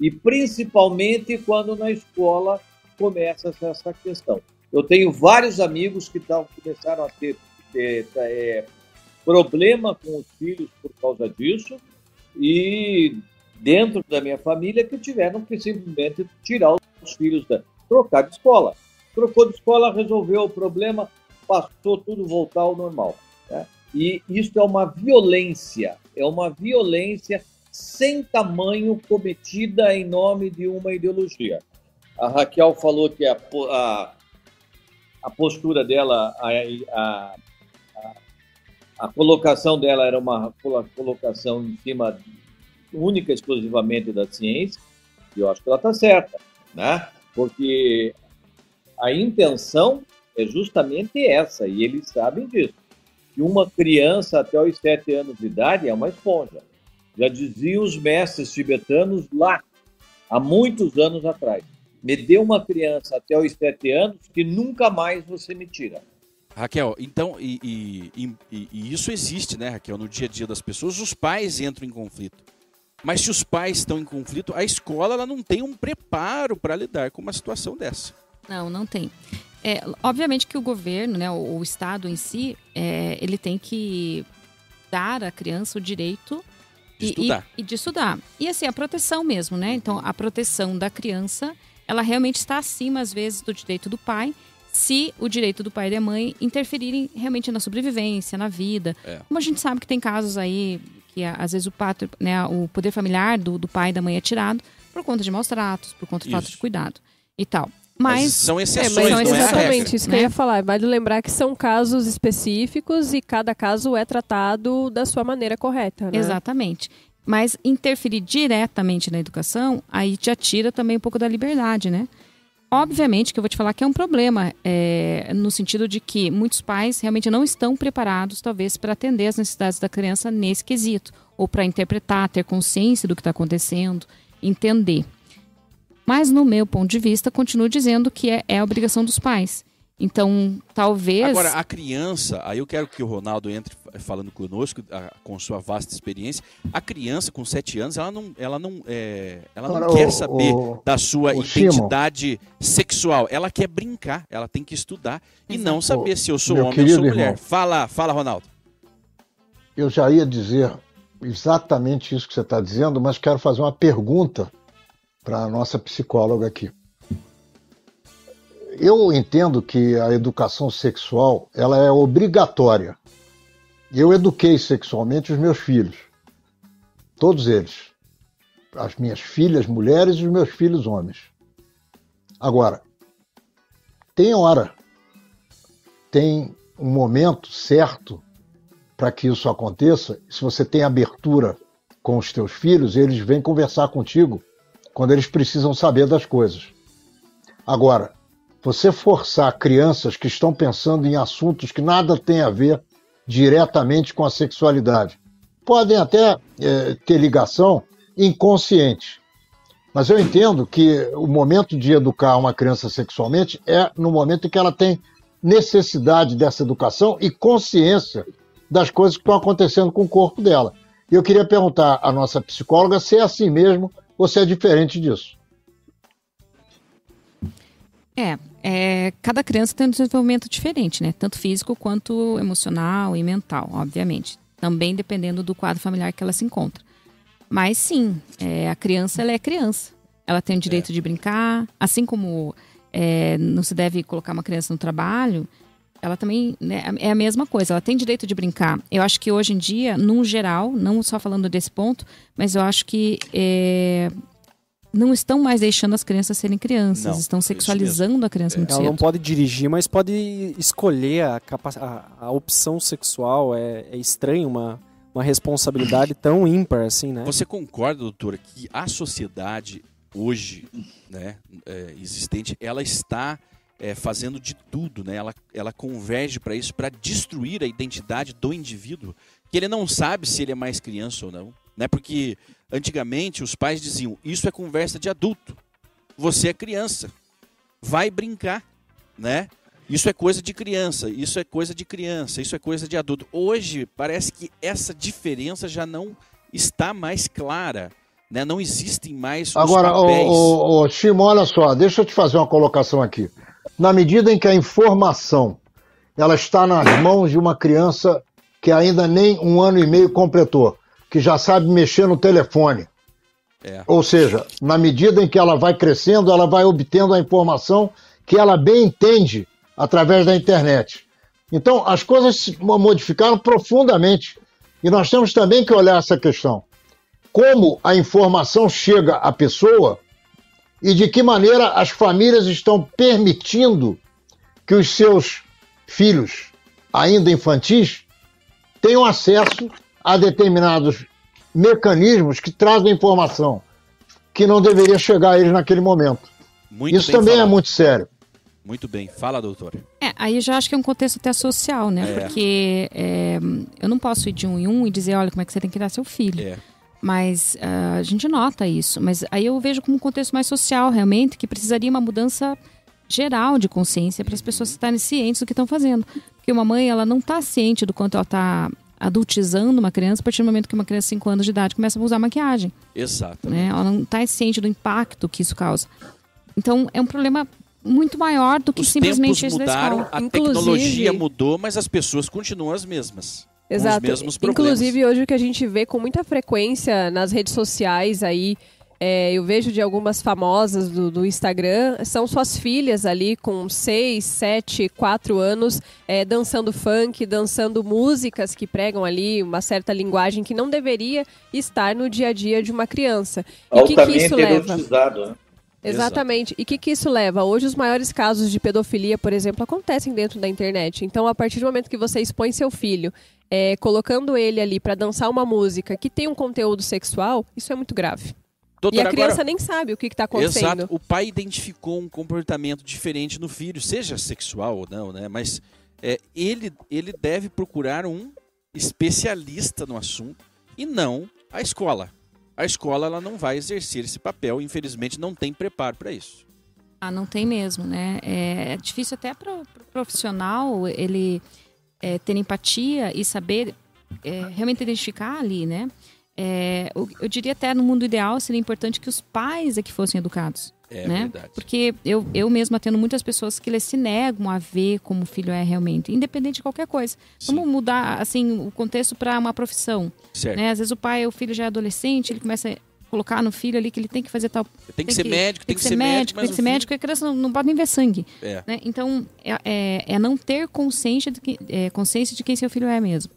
E principalmente quando na escola começa essa questão. Eu tenho vários amigos que tavam, começaram a ter, ter é, problema com os filhos por causa disso e dentro da minha família que tiveram que simplesmente tirar os filhos da trocar de escola. Trocou de escola, resolveu o problema, passou tudo voltar ao normal. Né? E isso é uma violência, é uma violência sem tamanho cometida em nome de uma ideologia. A Raquel falou que a, a, a postura dela, a, a, a, colocação dela era uma colocação em cima única exclusivamente da ciência, e eu acho que ela está certa, né? porque a intenção é justamente essa, e eles sabem disso. Que uma criança até os sete anos de idade é uma esponja. Já diziam os mestres tibetanos lá, há muitos anos atrás. Me dê uma criança até os sete anos que nunca mais você me tira. Raquel, então, e, e, e, e, isso existe, né, Raquel, no dia a dia das pessoas, os pais entram em conflito. Mas se os pais estão em conflito, a escola ela não tem um preparo para lidar com uma situação dessa. Não, não tem. É, obviamente que o governo, né, o, o Estado em si, é, ele tem que dar à criança o direito de estudar. E, e, de estudar. E assim, a proteção mesmo, né? Então, a proteção da criança, ela realmente está acima, às vezes, do direito do pai, se o direito do pai e da mãe interferirem realmente na sobrevivência, na vida. É. Como a gente sabe que tem casos aí que, às vezes, o, pato, né, o poder familiar do, do pai e da mãe é tirado por conta de maus tratos, por conta de falta de cuidado e tal. Mas, mas, são exceções, é, mas não é exatamente é isso que né? eu ia falar. Vale lembrar que são casos específicos e cada caso é tratado da sua maneira correta. Né? Exatamente. Mas interferir diretamente na educação, aí te atira também um pouco da liberdade, né? Obviamente que eu vou te falar que é um problema, é, no sentido de que muitos pais realmente não estão preparados, talvez, para atender as necessidades da criança nesse quesito, ou para interpretar, ter consciência do que está acontecendo, entender. Mas, no meu ponto de vista, continuo dizendo que é, é a obrigação dos pais. Então, talvez. Agora, a criança, aí eu quero que o Ronaldo entre falando conosco, a, com sua vasta experiência. A criança com 7 anos, ela não, ela não, é, ela não Agora, quer o- saber o- da sua identidade sexual. Ela quer brincar, ela tem que estudar e Exato. não saber se eu sou Meu homem ou sou mulher. irmão. Fala, fala, Ronaldo. Eu já ia dizer exatamente isso que você está dizendo, mas quero fazer uma pergunta para a nossa psicóloga aqui. Eu entendo que a educação sexual ela é obrigatória. Eu eduquei sexualmente os meus filhos, todos eles, as minhas filhas mulheres e os meus filhos homens. Agora, tem hora, tem um momento certo para que isso aconteça, se você tem abertura com os teus filhos, eles vêm conversar contigo quando eles precisam saber das coisas. Agora, você forçar crianças que estão pensando em assuntos que nada tem a ver diretamente com a sexualidade, podem até é, ter ligação inconsciente. Mas eu entendo que o momento de educar uma criança sexualmente é no momento em que ela tem necessidade dessa educação e consciência das coisas que estão acontecendo com o corpo dela. E eu queria perguntar à nossa psicóloga se é assim mesmo se é diferente disso. É, é, cada criança tem um desenvolvimento diferente, né? Tanto físico quanto emocional e mental, obviamente. Também dependendo do quadro familiar que ela se encontra. Mas sim, é, a criança ela é criança. Ela tem o direito é. de brincar, assim como é, não se deve colocar uma criança no trabalho, ela também né, é a mesma coisa, ela tem direito de brincar. Eu acho que hoje em dia, num geral, não só falando desse ponto, mas eu acho que é, não estão mais deixando as crianças serem crianças, não, estão sexualizando a criança é. muito Ela cedo. não pode dirigir, mas pode escolher a, a, a opção sexual. É, é estranho uma, uma responsabilidade tão ímpar assim, né? Você concorda, doutora, que a sociedade hoje, né, é, existente, ela está é, fazendo de tudo, né? Ela, ela converge para isso, para destruir a identidade do indivíduo, que ele não sabe se ele é mais criança ou não, né? Porque antigamente os pais diziam: isso é conversa de adulto, você é criança, vai brincar, né? Isso é coisa de criança, isso é coisa de criança, isso é coisa de adulto. Hoje parece que essa diferença já não está mais clara. Né? Não existem mais Agora, os papéis. Ô, ô, Chimo, olha só, deixa eu te fazer uma colocação aqui na medida em que a informação ela está nas mãos de uma criança que ainda nem um ano e meio completou, que já sabe mexer no telefone. É. Ou seja, na medida em que ela vai crescendo, ela vai obtendo a informação que ela bem entende através da internet. Então, as coisas se modificaram profundamente. E nós temos também que olhar essa questão. Como a informação chega à pessoa e de que maneira as famílias estão permitindo que os seus filhos, ainda infantis, tenham acesso a determinados mecanismos que trazem informação que não deveria chegar a eles naquele momento. Muito Isso também é falado. é muito sério. Muito bem. Fala, doutor. É, aí eu já acho que é um contexto até social, né? É. Porque é, eu não posso ir de um em um e dizer, olha, como é que você tem que dar seu filho. É. Mas uh, a gente nota isso. Mas aí eu vejo como um contexto mais social, realmente, que precisaria uma mudança geral de consciência para as pessoas estarem cientes do que estão fazendo. Porque uma mãe, ela não está ciente do quanto ela está adultizando uma criança a partir do momento que uma criança de 5 anos de idade começa a usar maquiagem. Exato. Né? Ela não está ciente do impacto que isso causa. Então, é um problema muito maior do que Os simplesmente tempos mudaram, a Inclusive... tecnologia mudou, mas as pessoas continuam as mesmas. Exato. Inclusive, hoje o que a gente vê com muita frequência nas redes sociais aí, é, eu vejo de algumas famosas do, do, Instagram, são suas filhas ali com 6, 7, 4 anos, é, dançando funk, dançando músicas que pregam ali uma certa linguagem que não deveria estar no dia a dia de uma criança. E o que, que isso leva? Né? Exatamente. E o que, que isso leva? Hoje os maiores casos de pedofilia, por exemplo, acontecem dentro da internet. Então, a partir do momento que você expõe seu filho, é, colocando ele ali para dançar uma música que tem um conteúdo sexual, isso é muito grave. Doutor, e a criança agora... nem sabe o que está acontecendo. Exato. O pai identificou um comportamento diferente no filho, seja sexual ou não, né? Mas é, ele, ele deve procurar um especialista no assunto e não a escola a escola ela não vai exercer esse papel, infelizmente não tem preparo para isso. Ah, não tem mesmo, né? É, é difícil até para o pro profissional ele é, ter empatia e saber é, realmente identificar ali, né? É, eu, diria até no mundo ideal seria importante que os pais é que fossem educados. É né? verdade. Porque eu, eu mesma tendo muitas pessoas que se negam a ver como o filho é realmente, independente de qualquer coisa. Sim. Vamos mudar assim o contexto para uma profissão. Certo. Né? Às vezes o pai, o filho já é adolescente, ele começa a colocar no filho ali que ele tem que fazer tal. Tem, tem que, ser médico, tem, que, ser médico, tem que ser médico, e a criança não, não, pode nem ver sangue. É. Né? Então é, é, é, não ter consciência de, que, é, consciência de quem seu filho é mesmo.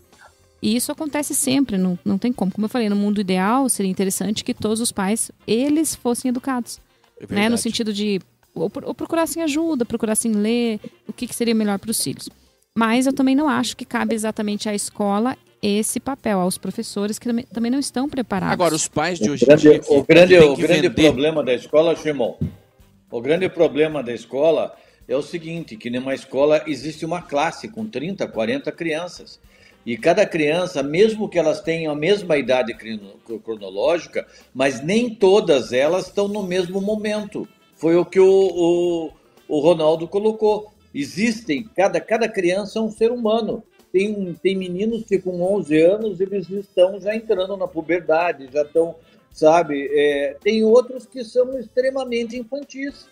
E isso acontece sempre, não, não tem como. Como eu falei, no mundo ideal seria interessante que todos os pais, eles fossem educados. É né? No sentido de ou, ou procurassem ajuda, procurassem ler o que, que seria melhor para os filhos. Mas eu também não acho que cabe exatamente à escola esse papel aos professores que também não estão preparados. Agora, os pais de O hoje em grande, dia. que- o grande, o grande vender- problema da escola, Shimon, o grande problema da escola é o seguinte, que numa escola existe uma classe com 30, 40 crianças. E cada criança, mesmo que elas tenham a mesma idade cronológica, mas nem todas elas estão no mesmo momento. Foi o que o, o, o Ronaldo colocou. Existem, cada, cada criança é um ser humano. Tem, tem meninos que com 11 anos eles estão já entrando na puberdade, já estão, sabe? é, tem outros que são extremamente infantis,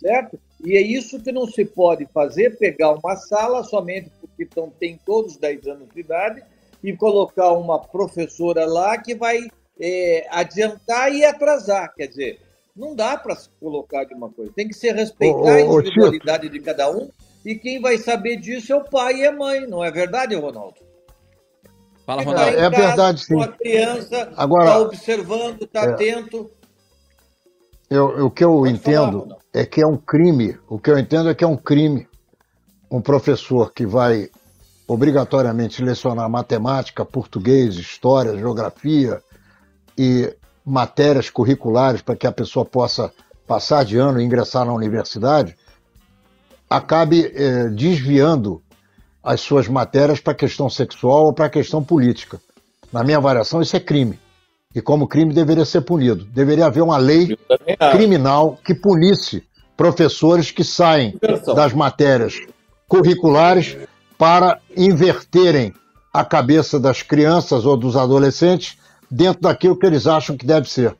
certo? E é isso que não se pode fazer, pegar uma sala somente porque tão, tem todos 10 anos de idade e colocar uma professora lá que vai é, adiantar e atrasar. Quer dizer, não dá para se colocar de uma coisa. Tem que ser respeitar Ô, a ô, individualidade de cada um e quem vai saber disso é o pai e a mãe, não é verdade, Ronaldo? Fala, Que Ronaldo. tá É casa verdade, sim. A criança, Agora- está observando, está É. atento. Eu- o que eu Pode falar, entendo Ronaldo. é que é um crime. O que eu entendo é que é um crime um professor que vai obrigatoriamente lecionar matemática, português, história, geografia e matérias curriculares para que a pessoa possa passar de ano e ingressar na universidade, acabe eh, desviando as suas matérias para a questão sexual ou para a questão política. Na minha avaliação, isso é crime. E como crime deveria ser punido. Deveria haver uma lei criminal que punisse professores que saem das matérias curriculares para inverterem a cabeça das crianças ou dos adolescentes dentro daquilo que eles acham que deve ser.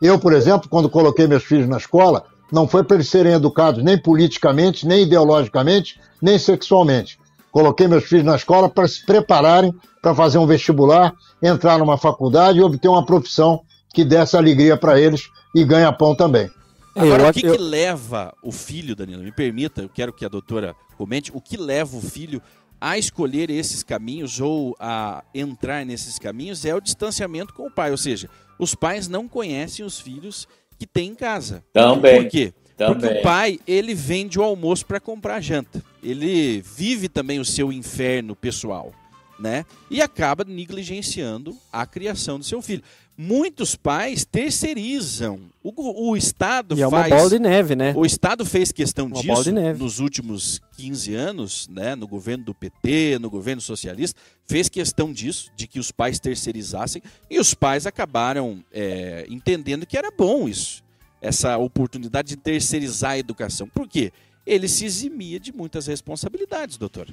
Eu, por exemplo, quando coloquei meus filhos na escola, não foi para eles serem educados nem politicamente, nem ideologicamente, nem sexualmente. Coloquei meus filhos na escola para se prepararem para fazer um vestibular, entrar numa faculdade e obter uma profissão que desse alegria para eles e ganha pão também. Agora, Eu- o que, eu- que leva o filho, Danilo? Me permita, eu quero que a doutora comente. O que leva o filho a escolher esses caminhos ou a entrar nesses caminhos é o distanciamento com o pai. Ou seja, os pais não conhecem os filhos que têm em casa. Também. Por quê? Porque Também. o pai, ele vende o almoço para comprar janta. Ele vive também o seu inferno pessoal, né? E acaba negligenciando a criação do seu filho. Muitos pais terceirizam. O, o Estado E é uma faz... bola de neve, né? O Estado fez questão Uma disso nos últimos 15 anos, né, no governo do PT, no governo socialista, fez questão disso, de que os pais terceirizassem, e os pais acabaram é, entendendo que era bom isso, essa oportunidade de terceirizar a educação. Por quê? Ele se eximia de muitas responsabilidades, doutor.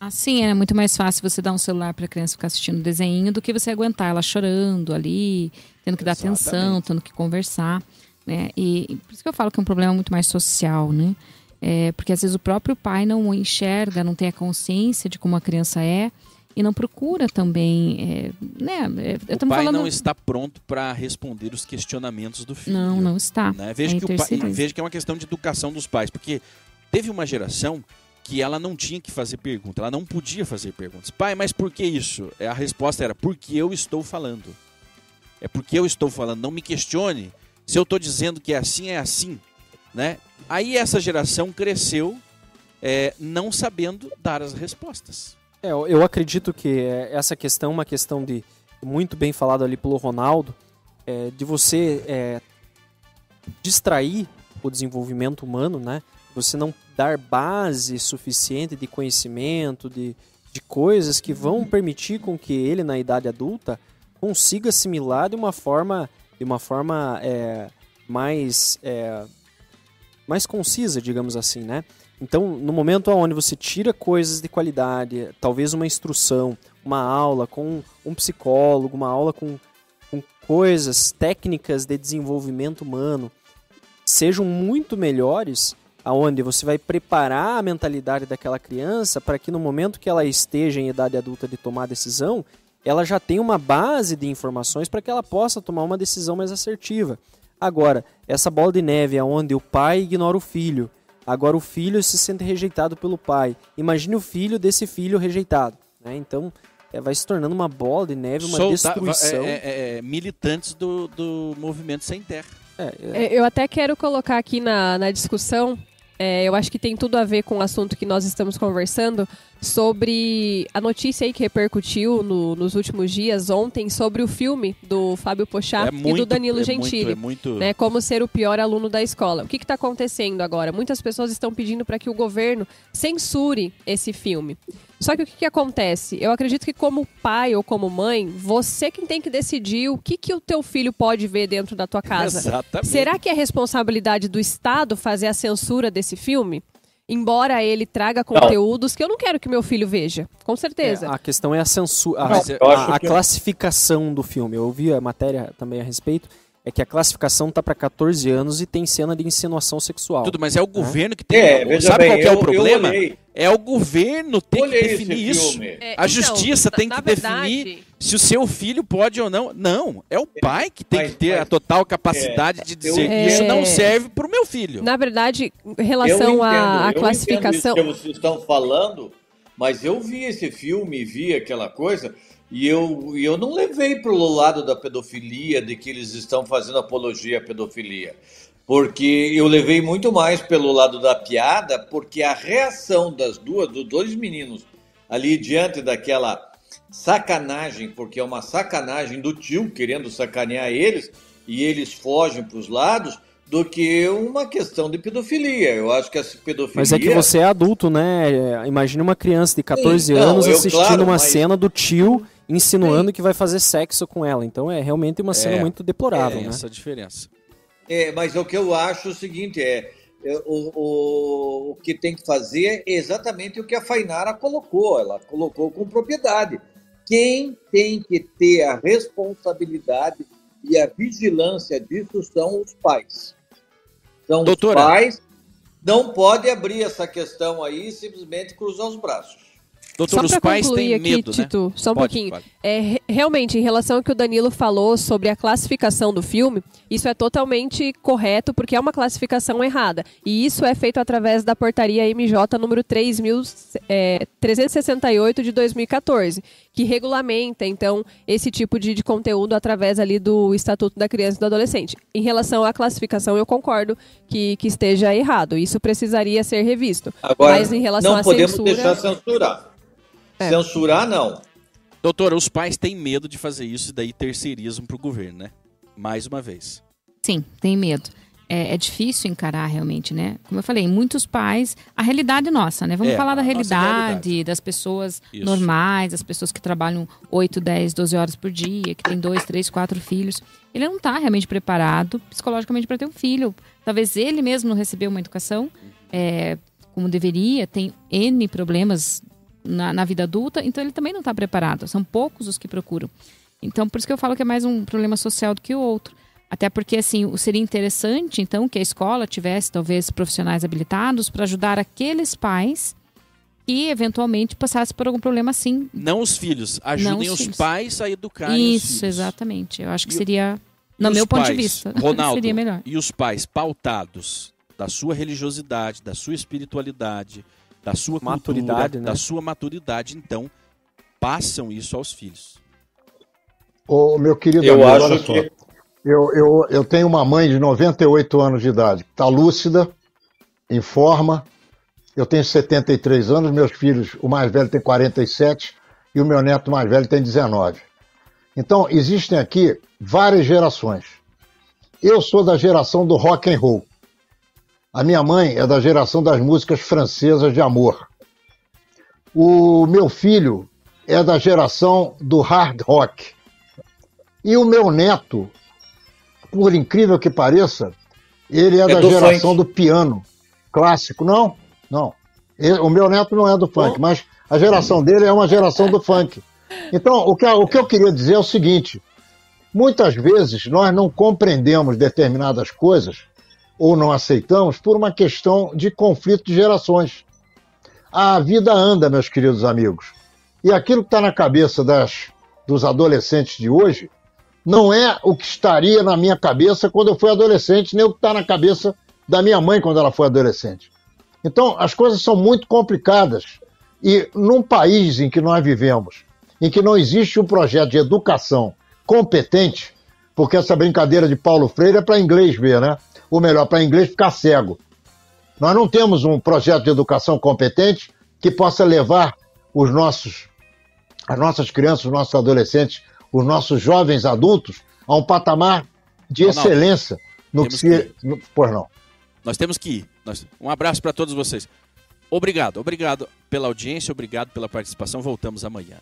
Assim, é muito mais fácil você dar um celular para a criança ficar assistindo desenho do que você aguentar ela chorando ali, tendo que dar atenção, Exatamente. tendo que conversar, né? E, e por isso que eu falo que é um problema muito mais social, né? É, porque às vezes o próprio pai não enxerga, não tem a consciência de como a criança é e não procura também, é, né? É, O estamos pai falando não está pronto para responder os questionamentos do filho. não, não está. né? É que o pai- que é uma questão de educação dos pais, porque teve uma geração que ela não tinha que fazer pergunta, ela não podia fazer perguntas. Pai, mas por que isso? É, A resposta era porque eu estou falando. É porque eu estou falando, não me questione. Se eu estou dizendo que é assim, é assim, né? Aí essa geração cresceu é, não sabendo dar as respostas. É, eu- acredito que é, essa questão é uma questão de, muito bem falado ali pelo Ronaldo, é, de você é, distrair o desenvolvimento humano, né? Você não dar base suficiente de conhecimento, de, de coisas que vão permitir com que ele, na idade adulta, consiga assimilar de uma forma, de uma forma é, mais, é, mais concisa, digamos assim, né? Então, no momento onde você tira coisas de qualidade, talvez uma instrução, uma aula com um psicólogo, uma aula com, com coisas, técnicas de desenvolvimento humano, sejam muito melhores, aonde você vai preparar a mentalidade daquela criança para que no momento que ela esteja em idade adulta de tomar decisão, ela já tenha uma base de informações para que ela possa tomar uma decisão mais assertiva. Agora, essa bola de neve aonde o pai ignora o filho, agora o filho se sente rejeitado pelo pai. Imagine o filho desse filho rejeitado. Né? Então, é, vai se tornando uma bola de neve, uma Solta- destruição. é- é- é, militantes do, do movimento sem terra. É, é, É, Eu até quero colocar aqui na, na discussão é, eu acho que tem tudo a ver com o assunto que nós estamos conversando sobre a notícia aí que repercutiu no, nos últimos dias, ontem, sobre o filme do Fábio Pochá É e do Danilo é Gentili. Muito, é muito... Né, como ser o pior aluno da escola. O que está acontecendo agora? Muitas pessoas estão pedindo para que o governo censure esse filme. Só que o que, que, acontece? Eu acredito que como pai ou como mãe, você quem tem que decidir o que, que o teu filho pode ver dentro da tua casa. Exatamente. Será que é responsabilidade do Estado fazer a censura desse filme? Embora ele traga conteúdos não. que eu não quero que meu filho veja, com certeza. É, a questão é a censura, a, a, a, classificação do filme. Eu ouvi a matéria também a respeito é que a classificação tá para 14 anos e tem cena de insinuação sexual. Tudo, mas é o governo que tem. É, Sabe bem, qual é o problema? É o governo tem que definir isso. É, a então, justiça tem que verdade... definir se o seu filho pode ou não. Não, é o pai que tem mas, que ter mas, a total capacidade é, de dizer eu, isso não serve para o meu filho. Na verdade, em relação à classificação. Eu que vocês estão falando, mas eu vi esse filme, vi aquela coisa. E eu, eu não levei para o lado da pedofilia, de que eles estão fazendo apologia à pedofilia. Porque eu levei muito mais pelo lado da piada, porque a reação das duas, dos dois meninos ali diante daquela sacanagem, porque é uma sacanagem do tio querendo sacanear eles, e eles fogem para os lados, do que uma questão de pedofilia. Eu acho que essa pedofilia. Mas é que você é adulto, né? Imagine uma criança de 14 Sim, anos não, eu, assistindo claro, uma mas... cena do tio insinuando Sim. que vai fazer sexo com ela. Então é realmente uma cena é, muito deplorável. É né? essa diferença. É, mas o que eu acho é o seguinte: é, é o, o, o que tem que fazer é exatamente o que a Fainara colocou. Ela colocou com propriedade. Quem tem que ter a responsabilidade e a vigilância disso são os pais. São Doutora. os pais. Não pode abrir essa questão aí e simplesmente cruzar os braços. Doutor, só para concluir aqui, medo? Tito, né? só um pode, pouquinho. Pode. É, realmente, em relação ao que o Danilo falou sobre a classificação do filme, isso é totalmente correto, porque é uma classificação errada. E isso é feito através da portaria MJ número 3.368 é, de 2014, que regulamenta, então, esse tipo de, de conteúdo através ali do Estatuto da Criança e do Adolescente. Em relação à classificação, eu concordo que, que esteja errado. Isso precisaria ser revisto. Agora, Mas em relação não à podemos censura... deixar censurar. É. Censurar, não. Doutora, os pais têm medo de fazer isso e daí terceirizam para o governo, né? Mais uma vez. Sim, tem medo. É, é, difícil encarar realmente, né? Como eu falei, muitos pais. A realidade nossa, né? Vamos é, falar da realidade, realidade, das pessoas Isso. normais, das pessoas que trabalham 8, 10, 12 horas por dia, que tem dois, três, quatro filhos. Ele não está realmente preparado psicologicamente para ter um filho. Talvez ele mesmo não recebeu uma educação é, como deveria, tem N problemas na, na vida adulta, então ele também não está preparado. São poucos os que procuram. Então, por isso que eu falo que é mais um problema social do que o outro. Até porque, assim, seria interessante, então, que a escola tivesse, talvez, profissionais habilitados para ajudar aqueles pais que, eventualmente, passassem por algum problema assim. Não os filhos. Ajudem os, os filhos. pais a educar Isso, exatamente. Eu acho que seria, no meu ponto de vista, Ronaldo, seria melhor. E os pais pautados da sua religiosidade, da sua espiritualidade, da sua maturidade, cultura, né? da sua maturidade, então passam isso aos filhos. Ô, meu querido eu amigo, acho que... Só. Eu, eu, eu tenho uma mãe de 98 anos de idade, está lúcida, em forma. Eu tenho 73 anos, meus filhos, o mais velho tem 47 e o meu neto mais velho tem 19. Então, existem aqui várias gerações. Eu sou da geração do rock and roll. A minha mãe é da geração das músicas francesas de amor. O meu filho é da geração do hard rock. E o meu neto, por incrível que pareça, ele é, é da do geração funk. do piano clássico. Não, não. O meu neto não é do funk, mas a geração dele é uma geração do funk. Então, o que, o que eu queria dizer é o seguinte: muitas vezes nós não compreendemos determinadas coisas ou não aceitamos por uma questão de conflito de gerações. A vida anda, meus queridos amigos. E aquilo que está na cabeça das, dos adolescentes de hoje não é o que estaria na minha cabeça quando eu fui adolescente, nem o que está na cabeça da minha mãe quando ela foi adolescente. Então, as coisas são muito complicadas. E num país em que nós vivemos, em que não existe um projeto de educação competente, porque essa brincadeira de Paulo Freire é para inglês ver, né? Ou melhor, para inglês ficar cego. Nós não temos um projeto de educação competente que possa levar os nossos, as nossas crianças, os nossos adolescentes, os nossos jovens adultos a um patamar de Ronaldo, excelência no que temos se. que- no- pois não. Nós temos que ir. Um abraço para todos vocês. Obrigado, obrigado pela audiência, obrigado pela participação. Voltamos amanhã.